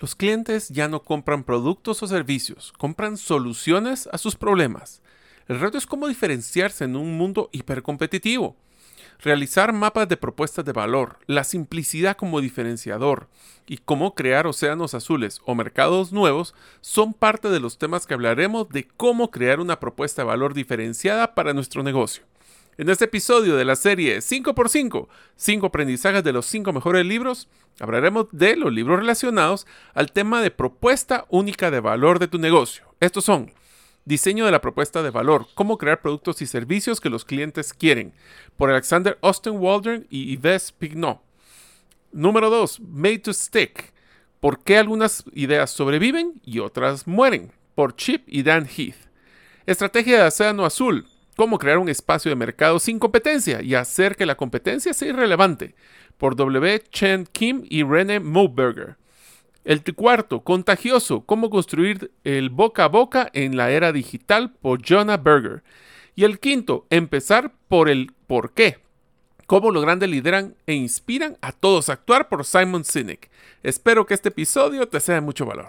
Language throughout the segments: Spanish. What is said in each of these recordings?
Los clientes ya no compran productos o servicios, compran soluciones a sus problemas. El reto es cómo diferenciarse en un mundo hipercompetitivo. Realizar mapas de propuestas de valor, la simplicidad como diferenciador y cómo crear océanos azules o mercados nuevos son parte de los temas que hablaremos de cómo crear una propuesta de valor diferenciada para nuestro negocio. En este episodio de la serie 5x5, 5 aprendizajes de los 5 mejores libros, hablaremos de los libros relacionados al tema de propuesta única de valor de tu negocio. Estos son Diseño de la propuesta de valor, cómo crear productos y servicios que los clientes quieren, por Alexander Austin Waldron y Yves Pignot. Número 2, Made to Stick, por qué algunas ideas sobreviven y otras mueren, por Chip y Dan Heath. Estrategia de Océano Azul, Cómo crear un espacio de mercado sin competencia y hacer que la competencia sea irrelevante, por W. Chen Kim y René Moberger. El cuarto, contagioso, cómo construir el boca a boca en la era digital, por Jonah Berger. Y el quinto, empezar por el por qué, cómo los grandes lideran e inspiran a todos a actuar, por Simon Sinek. Espero que este episodio te sea de mucho valor.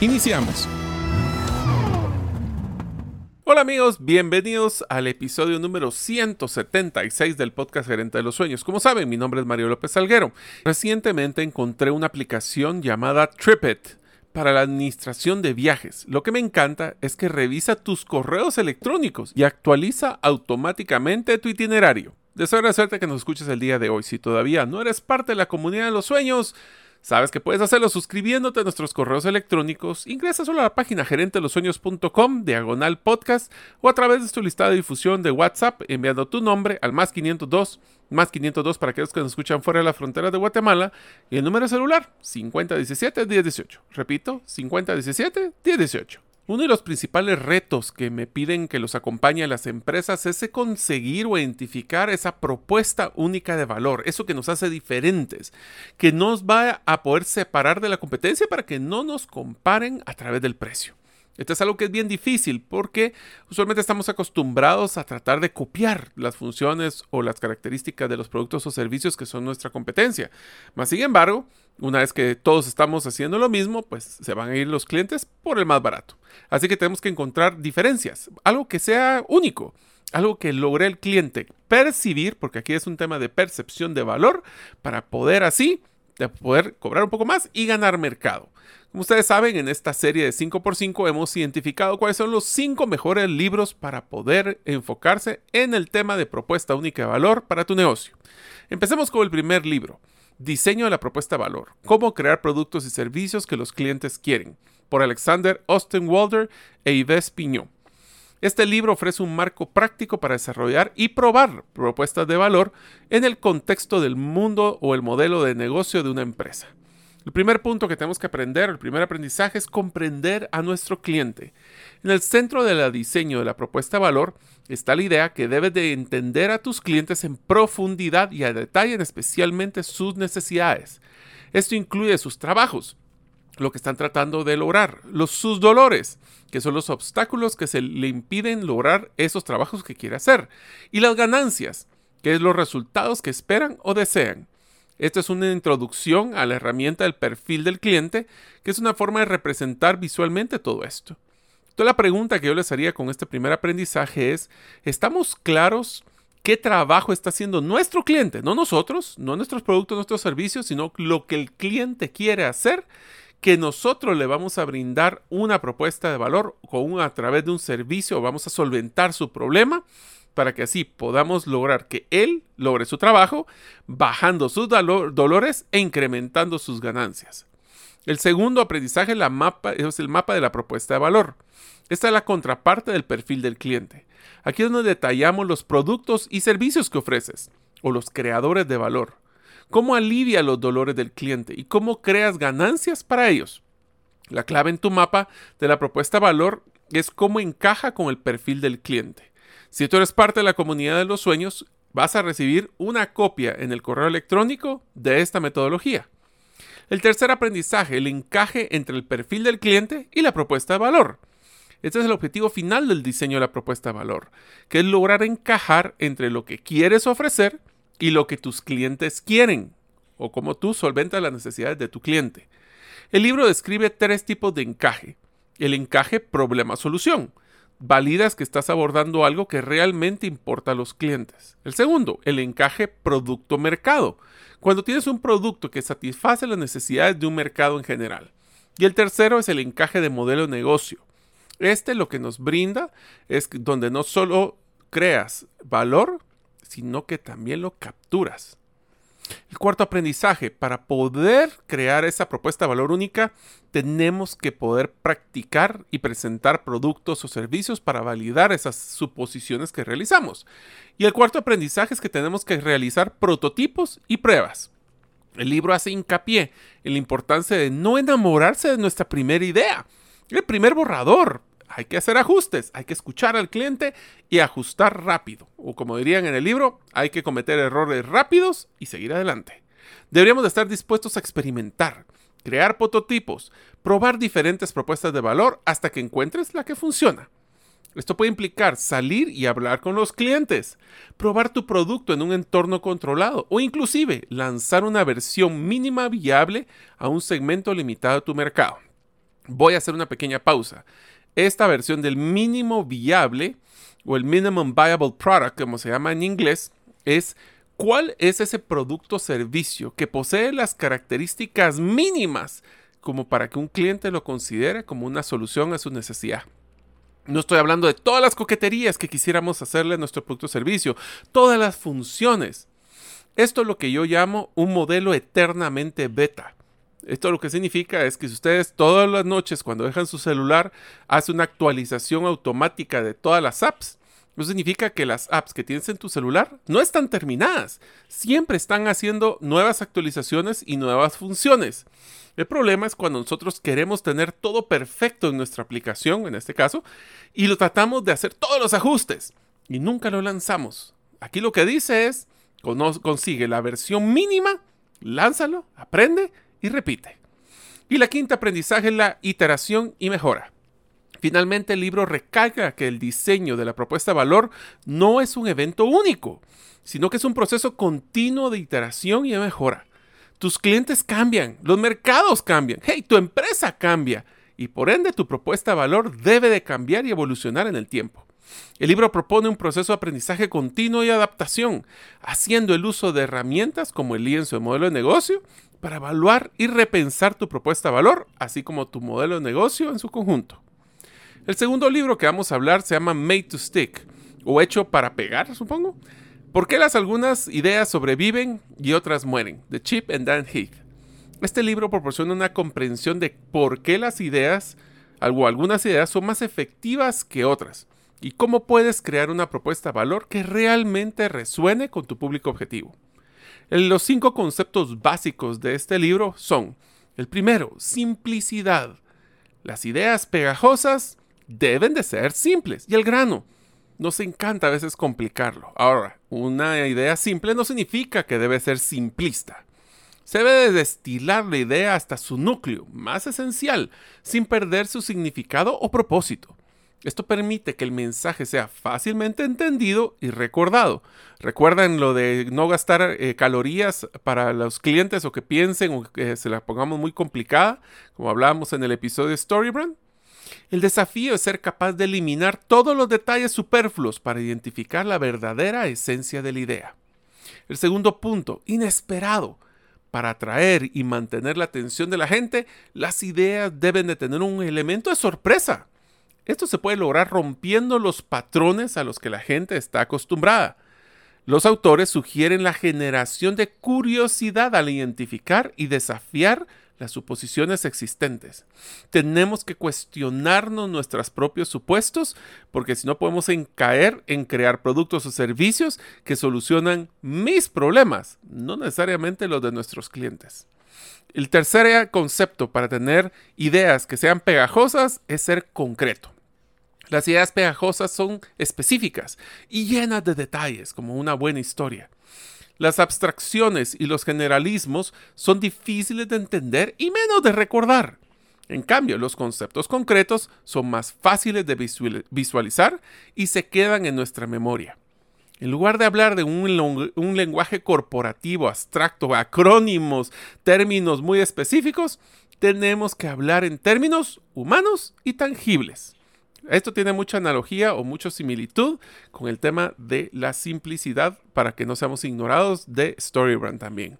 Iniciamos. Hola amigos, bienvenidos al episodio número 176 del podcast Gerente de los Sueños. Como saben, mi nombre es Mario López Salguero. Recientemente encontré una aplicación llamada TripIt para la administración de viajes. Lo que me encanta es que revisa tus correos electrónicos y actualiza automáticamente tu itinerario. Deseo agradecerte que nos escuches el día de hoy. Si todavía no eres parte de la comunidad de los sueños, Sabes que puedes hacerlo suscribiéndote a nuestros correos electrónicos. Ingresa solo a la página gerentelosueños.com, diagonal podcast, o a través de tu lista de difusión de WhatsApp enviando tu nombre al más 502, más 502 para aquellos que nos escuchan fuera de la frontera de Guatemala, y el número celular 5017-1018. Repito, 5017-1018. Uno de los principales retos que me piden que los acompañe a las empresas es conseguir o identificar esa propuesta única de valor, eso que nos hace diferentes, que nos va a poder separar de la competencia para que no nos comparen a través del precio. Esto es algo que es bien difícil porque usualmente estamos acostumbrados a tratar de copiar las funciones o las características de los productos o servicios que son nuestra competencia. Mas, sin embargo, una vez que todos estamos haciendo lo mismo, pues se van a ir los clientes por el más barato. Así que tenemos que encontrar diferencias, algo que sea único, algo que logre el cliente percibir, porque aquí es un tema de percepción de valor, para poder así poder cobrar un poco más y ganar mercado. Como ustedes saben, en esta serie de 5x5 hemos identificado cuáles son los 5 mejores libros para poder enfocarse en el tema de propuesta única de valor para tu negocio. Empecemos con el primer libro, Diseño de la propuesta de valor, cómo crear productos y servicios que los clientes quieren, por Alexander Austin Walder e Yves Piñón. Este libro ofrece un marco práctico para desarrollar y probar propuestas de valor en el contexto del mundo o el modelo de negocio de una empresa. El primer punto que tenemos que aprender, el primer aprendizaje es comprender a nuestro cliente. En el centro del diseño de la propuesta de valor está la idea que debes de entender a tus clientes en profundidad y a detalle, especialmente sus necesidades. Esto incluye sus trabajos, lo que están tratando de lograr, los, sus dolores, que son los obstáculos que se le impiden lograr esos trabajos que quiere hacer, y las ganancias, que es los resultados que esperan o desean. Esta es una introducción a la herramienta del perfil del cliente, que es una forma de representar visualmente todo esto. Entonces la pregunta que yo les haría con este primer aprendizaje es, ¿estamos claros qué trabajo está haciendo nuestro cliente? No nosotros, no nuestros productos, nuestros servicios, sino lo que el cliente quiere hacer, que nosotros le vamos a brindar una propuesta de valor con a través de un servicio, vamos a solventar su problema para que así podamos lograr que él logre su trabajo, bajando sus dolores e incrementando sus ganancias. El segundo aprendizaje la es el mapa de la propuesta de valor. Esta es la contraparte del perfil del cliente. Aquí es donde detallamos los productos y servicios que ofreces, o los creadores de valor. Cómo alivia los dolores del cliente y cómo creas ganancias para ellos. La clave en tu mapa de la propuesta valor es cómo encaja con el perfil del cliente. Si tú eres parte de la comunidad de los sueños, vas a recibir una copia en el correo electrónico de esta metodología. El tercer aprendizaje, el encaje entre el perfil del cliente y la propuesta de valor. Este es el objetivo final del diseño de la propuesta de valor, que es lograr encajar entre lo que quieres ofrecer y lo que tus clientes quieren, o cómo tú solventas las necesidades de tu cliente. El libro describe tres tipos de encaje. El encaje problema-solución validas que estás abordando algo que realmente importa a los clientes. El segundo, el encaje producto-mercado, cuando tienes un producto que satisface las necesidades de un mercado en general. Y el tercero es el encaje de modelo de negocio. Este lo que nos brinda es donde no solo creas valor, sino que también lo capturas. El cuarto aprendizaje, para poder crear esa propuesta de valor única, tenemos que poder practicar y presentar productos o servicios para validar esas suposiciones que realizamos. Y el cuarto aprendizaje es que tenemos que realizar prototipos y pruebas. El libro hace hincapié en la importancia de no enamorarse de nuestra primera idea, el primer borrador, hay que hacer ajustes, hay que escuchar al cliente y ajustar rápido. O como dirían en el libro, hay que cometer errores rápidos y seguir adelante. Deberíamos de estar dispuestos a experimentar, crear prototipos, probar diferentes propuestas de valor hasta que encuentres la que funciona. Esto puede implicar salir y hablar con los clientes, probar tu producto en un entorno controlado o inclusive lanzar una versión mínima viable a un segmento limitado de tu mercado. Voy a hacer una pequeña pausa esta versión del mínimo viable o el minimum viable product, como se llama en inglés, es cuál es ese producto o servicio que posee las características mínimas como para que un cliente lo considere como una solución a su necesidad. No estoy hablando de todas las coqueterías que quisiéramos hacerle a nuestro producto o servicio, todas las funciones. Esto es lo que yo llamo un modelo eternamente beta. Esto lo que significa es que si ustedes todas las noches cuando dejan su celular hace una actualización automática de todas las apps, eso significa que las apps que tienes en tu celular no están terminadas. Siempre están haciendo nuevas actualizaciones y nuevas funciones. El problema es cuando nosotros queremos tener todo perfecto en nuestra aplicación, en este caso, y lo tratamos de hacer todos los ajustes y nunca lo lanzamos. Aquí lo que dice es, consigue la versión mínima, lánzalo, aprende y repite. Y la quinta aprendizaje es la iteración y mejora. Finalmente el libro recalca que el diseño de la propuesta de valor no es un evento único, sino que es un proceso continuo de iteración y de mejora. Tus clientes cambian, los mercados cambian, hey, tu empresa cambia y por ende tu propuesta de valor debe de cambiar y evolucionar en el tiempo. El libro propone un proceso de aprendizaje continuo y adaptación, haciendo el uso de herramientas como el lienzo de modelo de negocio para evaluar y repensar tu propuesta de valor, así como tu modelo de negocio en su conjunto. El segundo libro que vamos a hablar se llama Made to Stick, o hecho para pegar, supongo. ¿Por qué las algunas ideas sobreviven y otras mueren? De Chip and Dan Heath. Este libro proporciona una comprensión de por qué las ideas, algo, algunas ideas son más efectivas que otras y cómo puedes crear una propuesta de valor que realmente resuene con tu público objetivo. Los cinco conceptos básicos de este libro son, el primero, simplicidad. Las ideas pegajosas deben de ser simples y el grano. Nos encanta a veces complicarlo. Ahora, una idea simple no significa que debe ser simplista. Se debe de destilar la idea hasta su núcleo más esencial, sin perder su significado o propósito. Esto permite que el mensaje sea fácilmente entendido y recordado. Recuerden lo de no gastar eh, calorías para los clientes o que piensen o que se la pongamos muy complicada, como hablábamos en el episodio de Storybrand. El desafío es ser capaz de eliminar todos los detalles superfluos para identificar la verdadera esencia de la idea. El segundo punto, inesperado. Para atraer y mantener la atención de la gente, las ideas deben de tener un elemento de sorpresa. Esto se puede lograr rompiendo los patrones a los que la gente está acostumbrada. Los autores sugieren la generación de curiosidad al identificar y desafiar las suposiciones existentes. Tenemos que cuestionarnos nuestros propios supuestos porque si no podemos caer en crear productos o servicios que solucionan mis problemas, no necesariamente los de nuestros clientes. El tercer concepto para tener ideas que sean pegajosas es ser concreto. Las ideas pegajosas son específicas y llenas de detalles, como una buena historia. Las abstracciones y los generalismos son difíciles de entender y menos de recordar. En cambio, los conceptos concretos son más fáciles de visualizar y se quedan en nuestra memoria. En lugar de hablar de un, lenguaje corporativo, abstracto, acrónimos, términos muy específicos, tenemos que hablar en términos humanos y tangibles. Esto tiene mucha analogía o mucha similitud con el tema de la simplicidad para que no seamos ignorados de Storybrand también.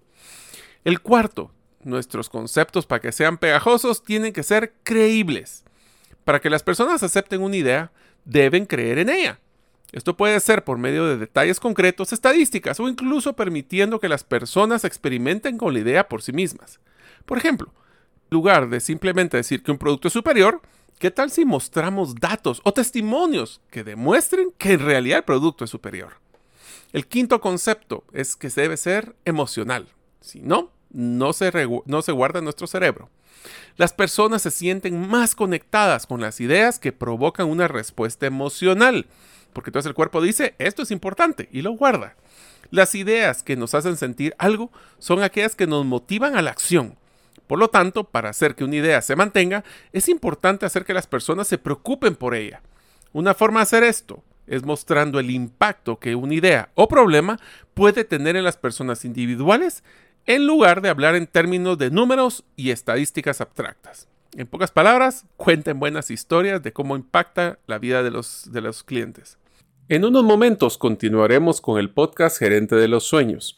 El cuarto, nuestros conceptos para que sean pegajosos tienen que ser creíbles. Para que las personas acepten una idea, deben creer en ella. Esto puede ser por medio de detalles concretos, estadísticas o incluso permitiendo que las personas experimenten con la idea por sí mismas. Por ejemplo, lugar de simplemente decir que un producto es superior, ¿Qué tal si mostramos datos o testimonios que demuestren que en realidad el producto es superior? El quinto concepto es que debe ser emocional. Si no, no se, no se guarda en nuestro cerebro. Las personas se sienten más conectadas con las ideas que provocan una respuesta emocional, porque entonces el cuerpo dice, esto es importante, y lo guarda. Las ideas que nos hacen sentir algo son aquellas que nos motivan a la acción, por lo tanto, para hacer que una idea se mantenga, es importante hacer que las personas se preocupen por ella. Una forma de hacer esto es mostrando el impacto que una idea o problema puede tener en las personas individuales en lugar de hablar en términos de números y estadísticas abstractas. En pocas palabras, cuenten buenas historias de cómo impacta la vida de los, de los clientes. En unos momentos continuaremos con el podcast Gerente de los Sueños.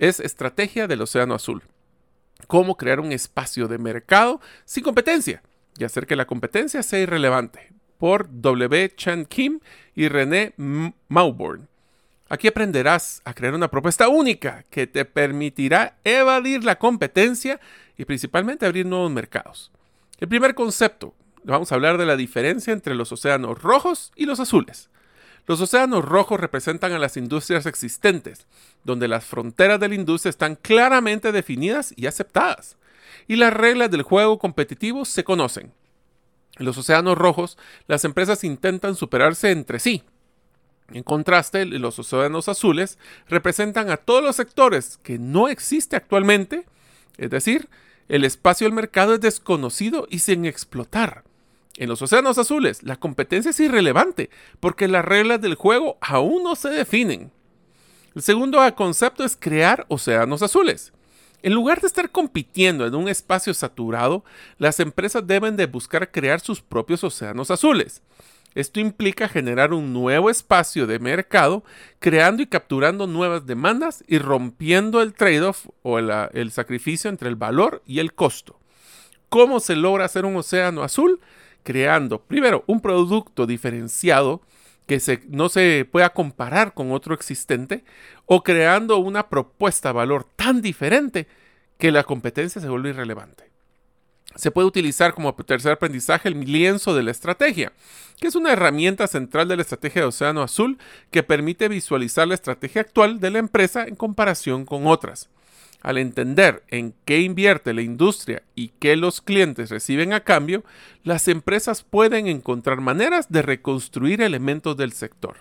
es Estrategia del Océano Azul. Cómo crear un espacio de mercado sin competencia y hacer que la competencia sea irrelevante. Por W. Chan Kim y René Mauborn. Aquí aprenderás a crear una propuesta única que te permitirá evadir la competencia y principalmente abrir nuevos mercados. El primer concepto, vamos a hablar de la diferencia entre los océanos rojos y los azules. Los océanos rojos representan a las industrias existentes, donde las fronteras de la industria están claramente definidas y aceptadas, y las reglas del juego competitivo se conocen. En los océanos rojos, las empresas intentan superarse entre sí. En contraste, los océanos azules representan a todos los sectores que no existe actualmente, es decir, el espacio del mercado es desconocido y sin explotar. En los océanos azules, la competencia es irrelevante porque las reglas del juego aún no se definen. El segundo concepto es crear océanos azules. En lugar de estar compitiendo en un espacio saturado, las empresas deben de buscar crear sus propios océanos azules. Esto implica generar un nuevo espacio de mercado, creando y capturando nuevas demandas y rompiendo el trade-off o el, el sacrificio entre el valor y el costo. ¿Cómo se logra hacer un océano azul? Creando, primero, un producto diferenciado que no se pueda comparar con otro existente, o creando una propuesta de valor tan diferente que la competencia se vuelve irrelevante. Se puede utilizar como tercer aprendizaje el lienzo de la estrategia, que es una herramienta central de la estrategia de Océano Azul que permite visualizar la estrategia actual de la empresa en comparación con otras. Al entender en qué invierte la industria y qué los clientes reciben a cambio, las empresas pueden encontrar maneras de reconstruir elementos del sector.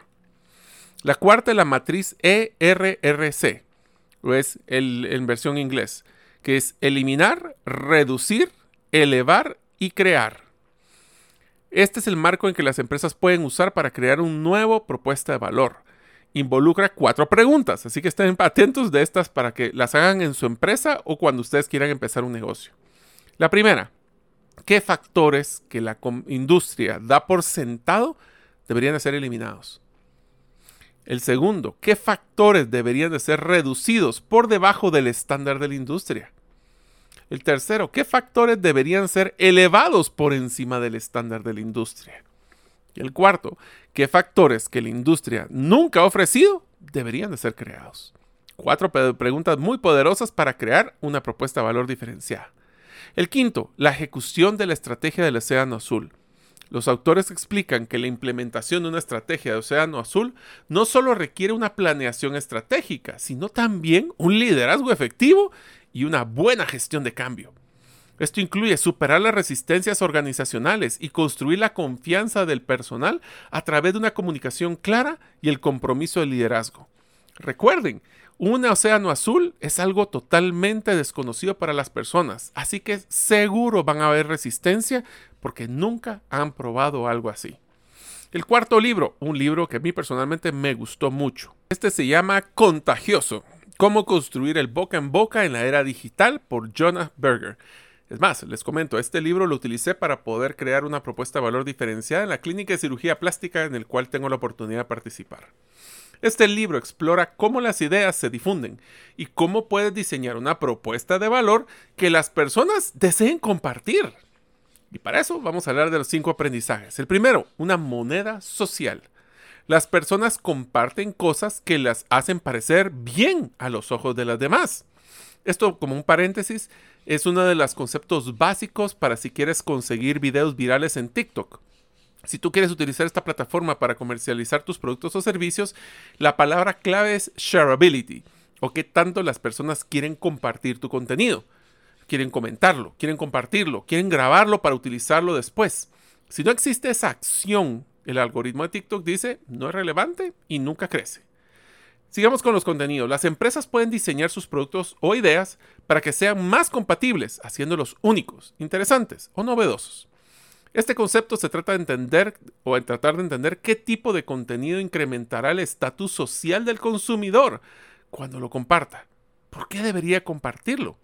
La cuarta es la matriz ERRC, o es en versión inglés, que es eliminar, reducir, elevar y crear. Este es el marco en que las empresas pueden usar para crear un nuevo propuesta de valor. Involucra cuatro preguntas, así que estén atentos de estas para que las hagan en su empresa o cuando ustedes quieran empezar un negocio. La primera, ¿qué factores que la industria da por sentado deberían de ser eliminados? El segundo, ¿qué factores deberían de ser reducidos por debajo del estándar de la industria? El tercero, ¿qué factores deberían ser elevados por encima del estándar de la industria? El cuarto, ¿qué factores que la industria nunca ha ofrecido deberían de ser creados? Cuatro preguntas muy poderosas para crear una propuesta de valor diferenciada. El quinto, la ejecución de la estrategia del Océano Azul. Los autores explican que la implementación de una estrategia de Océano Azul no solo requiere una planeación estratégica, sino también un liderazgo efectivo y una buena gestión de cambio. Esto incluye superar las resistencias organizacionales y construir la confianza del personal a través de una comunicación clara y el compromiso de liderazgo. Recuerden, un océano azul es algo totalmente desconocido para las personas, así que seguro van a haber resistencia porque nunca han probado algo así. El cuarto libro, un libro que a mí personalmente me gustó mucho. Este se llama Contagioso Cómo construir el boca en boca en la era digital por Jonah Berger. Es más, les comento, este libro lo utilicé para poder crear una propuesta de valor diferenciada en la clínica de cirugía plástica en el cual tengo la oportunidad de participar. Este libro explora cómo las ideas se difunden y cómo puedes diseñar una propuesta de valor que las personas deseen compartir. Y para eso vamos a hablar de los cinco aprendizajes. El primero, una moneda social. Las personas comparten cosas que las hacen parecer bien a los ojos de las demás. Esto, como un paréntesis, es uno de los conceptos básicos para si quieres conseguir videos virales en TikTok. Si tú quieres utilizar esta plataforma para comercializar tus productos o servicios, la palabra clave es shareability, o qué tanto las personas quieren compartir tu contenido. Quieren comentarlo, quieren compartirlo, quieren grabarlo para utilizarlo después. Si no existe esa acción el algoritmo de TikTok dice no es relevante y nunca crece. Sigamos con los contenidos. Las empresas pueden diseñar sus productos o ideas para que sean más compatibles, haciéndolos únicos, interesantes o novedosos. Este concepto se trata de entender o en tratar de entender qué tipo de contenido incrementará el estatus social del consumidor cuando lo comparta. ¿Por qué debería compartirlo?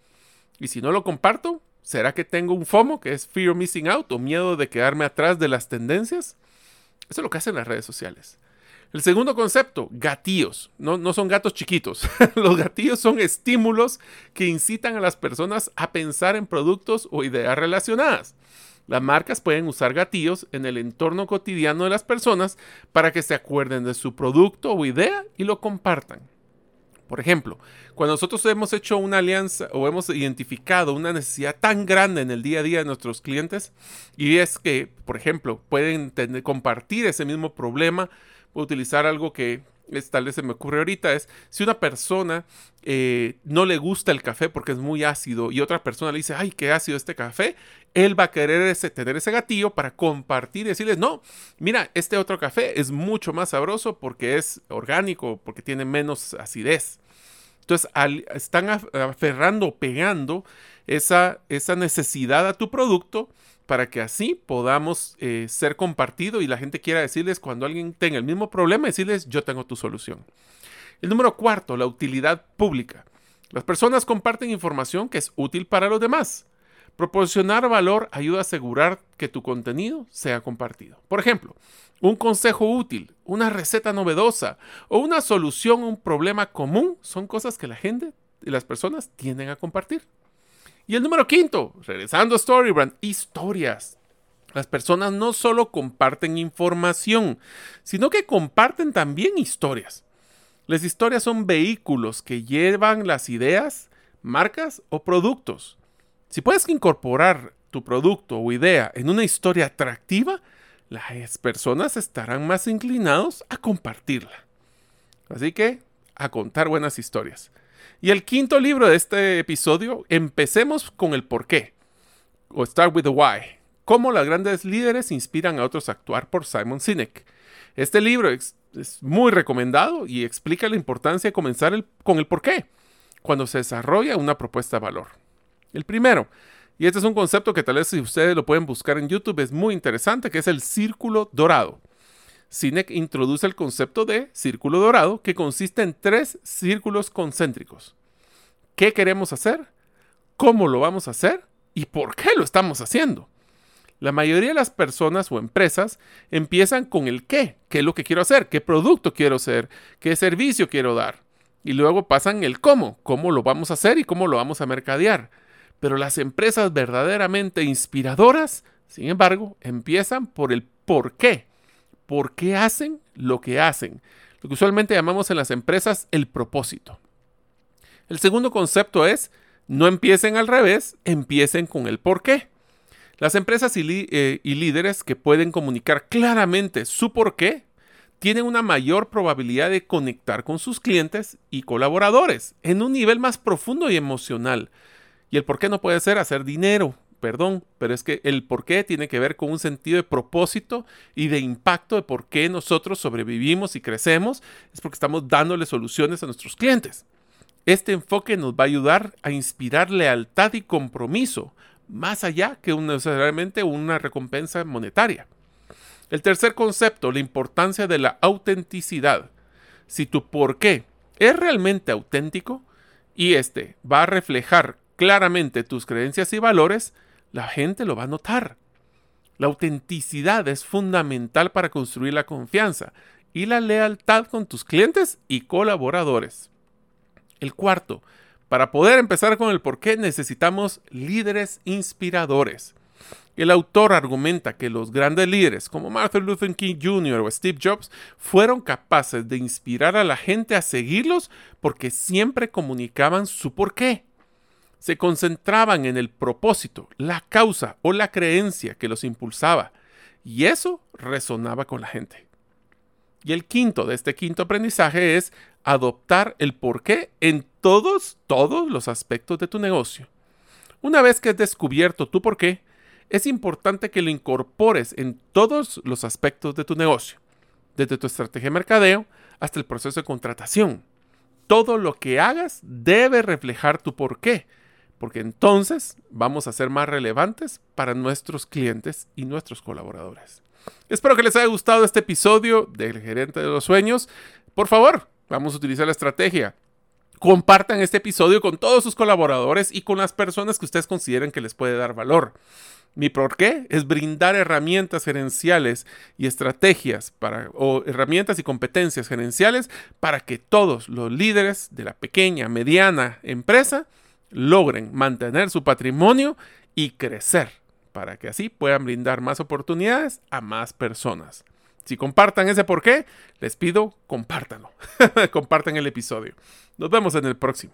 Y si no lo comparto, ¿será que tengo un FOMO, que es Fear Missing Out o miedo de quedarme atrás de las tendencias? Eso es lo que hacen las redes sociales. El segundo concepto, gatillos. No, no son gatos chiquitos. Los gatillos son estímulos que incitan a las personas a pensar en productos o ideas relacionadas. Las marcas pueden usar gatillos en el entorno cotidiano de las personas para que se acuerden de su producto o idea y lo compartan. Por ejemplo, cuando nosotros hemos hecho una alianza o hemos identificado una necesidad tan grande en el día a día de nuestros clientes y es que, por ejemplo, pueden compartir ese mismo problema, utilizar algo que tal vez se me ocurre ahorita, es si una persona eh, no le gusta el café porque es muy ácido y otra persona le dice, ay, qué ácido este café, él va a querer ese, tener ese gatillo para compartir y decirles, no, mira, este otro café es mucho más sabroso porque es orgánico, porque tiene menos acidez. Entonces, están aferrando, pegando esa, esa necesidad a tu producto para que así podamos eh, ser compartido y la gente quiera decirles cuando alguien tenga el mismo problema, decirles yo tengo tu solución. El número cuarto, la utilidad pública. Las personas comparten información que es útil para los demás. Proporcionar valor ayuda a asegurar que tu contenido sea compartido. Por ejemplo, un consejo útil, una receta novedosa o una solución a un problema común son cosas que la gente y las personas tienden a compartir. Y el número quinto, regresando a Storybrand, historias. Las personas no solo comparten información, sino que comparten también historias. Las historias son vehículos que llevan las ideas marcas o productos. Si puedes incorporar tu producto o idea en una historia atractiva, las personas estarán más inclinados a compartirla. Así que, a contar buenas historias. Y el quinto libro de este episodio, empecemos con el por qué, o Start with the Why. Cómo las grandes líderes inspiran a otros a actuar por Simon Sinek. Este libro es, muy recomendado y explica la importancia de comenzar con el por qué cuando se desarrolla una propuesta de valor. El primero, y este es un concepto que tal vez si ustedes lo pueden buscar en YouTube, es muy interesante, que es el círculo dorado. Sinek introduce el concepto de círculo dorado que consiste en tres círculos concéntricos. ¿Qué queremos hacer? ¿Cómo lo vamos a hacer? ¿Y por qué lo estamos haciendo? La mayoría de las personas o empresas empiezan con el qué, qué es lo que quiero hacer, qué producto quiero hacer, qué servicio quiero dar. Y luego pasan el cómo, cómo lo vamos a hacer y cómo lo vamos a mercadear. Pero las empresas verdaderamente inspiradoras, sin embargo, empiezan por el por qué. ¿Por qué hacen lo que hacen? Lo que usualmente llamamos en las empresas el propósito. El segundo concepto es, no empiecen al revés, empiecen con el por qué. Las empresas eh, y, líderes que pueden comunicar claramente su por qué tienen una mayor probabilidad de conectar con sus clientes y colaboradores en un nivel más profundo y emocional. Y el por qué no puede ser hacer dinero, perdón, pero es que el por qué tiene que ver con un sentido de propósito y de impacto de por qué nosotros sobrevivimos y crecemos, es porque estamos dándole soluciones a nuestros clientes. Este enfoque nos va a ayudar a inspirar lealtad y compromiso, más allá que necesariamente una recompensa monetaria. El tercer concepto, la importancia de la autenticidad. Si tu por qué es realmente auténtico y este va a reflejar claramente tus creencias y valores, la gente lo va a notar. La autenticidad es fundamental para construir la confianza y la lealtad con tus clientes y colaboradores. El cuarto, para poder empezar con el por qué necesitamos líderes inspiradores. El autor argumenta que los grandes líderes como Martin Luther King Jr. o Steve Jobs fueron capaces de inspirar a la gente a seguirlos porque siempre comunicaban su por qué. Se concentraban en el propósito, la causa o la creencia que los impulsaba y eso resonaba con la gente. Y el quinto de este quinto aprendizaje es adoptar el por qué en todos, todos los aspectos de tu negocio. Una vez que has descubierto tu por qué, es importante que lo incorpores en todos los aspectos de tu negocio, desde tu estrategia de mercadeo hasta el proceso de contratación. Todo lo que hagas debe reflejar tu por qué, porque entonces vamos a ser más relevantes para nuestros clientes y nuestros colaboradores. Espero que les haya gustado este episodio del Gerente de los Sueños. Por favor, vamos a utilizar la estrategia compartan este episodio con todos sus colaboradores y con las personas que ustedes consideren que les puede dar valor. Mi por qué es brindar herramientas gerenciales y estrategias para, o herramientas y competencias gerenciales para que todos los líderes de la pequeña, mediana empresa logren mantener su patrimonio y crecer, para que así puedan brindar más oportunidades a más personas. Si compartan ese por qué, les pido compártanlo. Compartan el episodio. Nos vemos en el próximo.